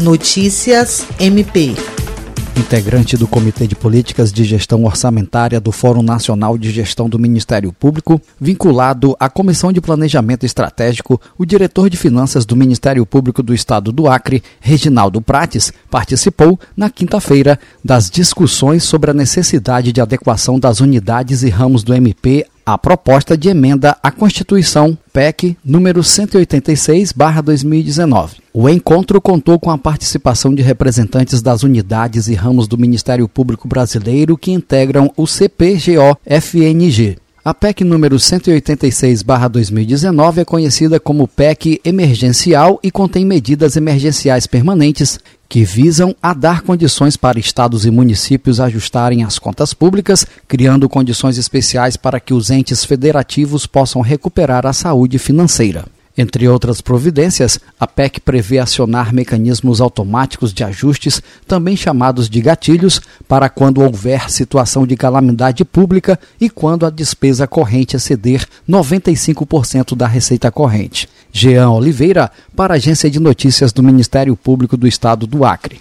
Notícias MP integrante do Comitê de Políticas de Gestão Orçamentária do Fórum Nacional de Gestão do Ministério Público, vinculado à Comissão de Planejamento Estratégico, o diretor de Finanças do Ministério Público do Estado do Acre, Reginaldo Prates, participou, na quinta-feira, das discussões sobre a necessidade de adequação das unidades e ramos do MP a proposta de emenda à Constituição PEC número 186/2019. O encontro contou com a participação de representantes das unidades e ramos do Ministério Público Brasileiro que integram o CPGO-FNG. A PEC número 186/2019 é conhecida como PEC emergencial e contém medidas emergenciais permanentes que visam a dar condições para estados e municípios ajustarem as contas públicas, criando condições especiais para que os entes federativos possam recuperar a saúde financeira. Entre outras providências, a PEC prevê acionar mecanismos automáticos de ajustes, também chamados de gatilhos, para quando houver situação de calamidade pública e quando a despesa corrente exceder 95% da receita corrente. Jean Oliveira, para a Agência de Notícias do Ministério Público do Estado do Acre.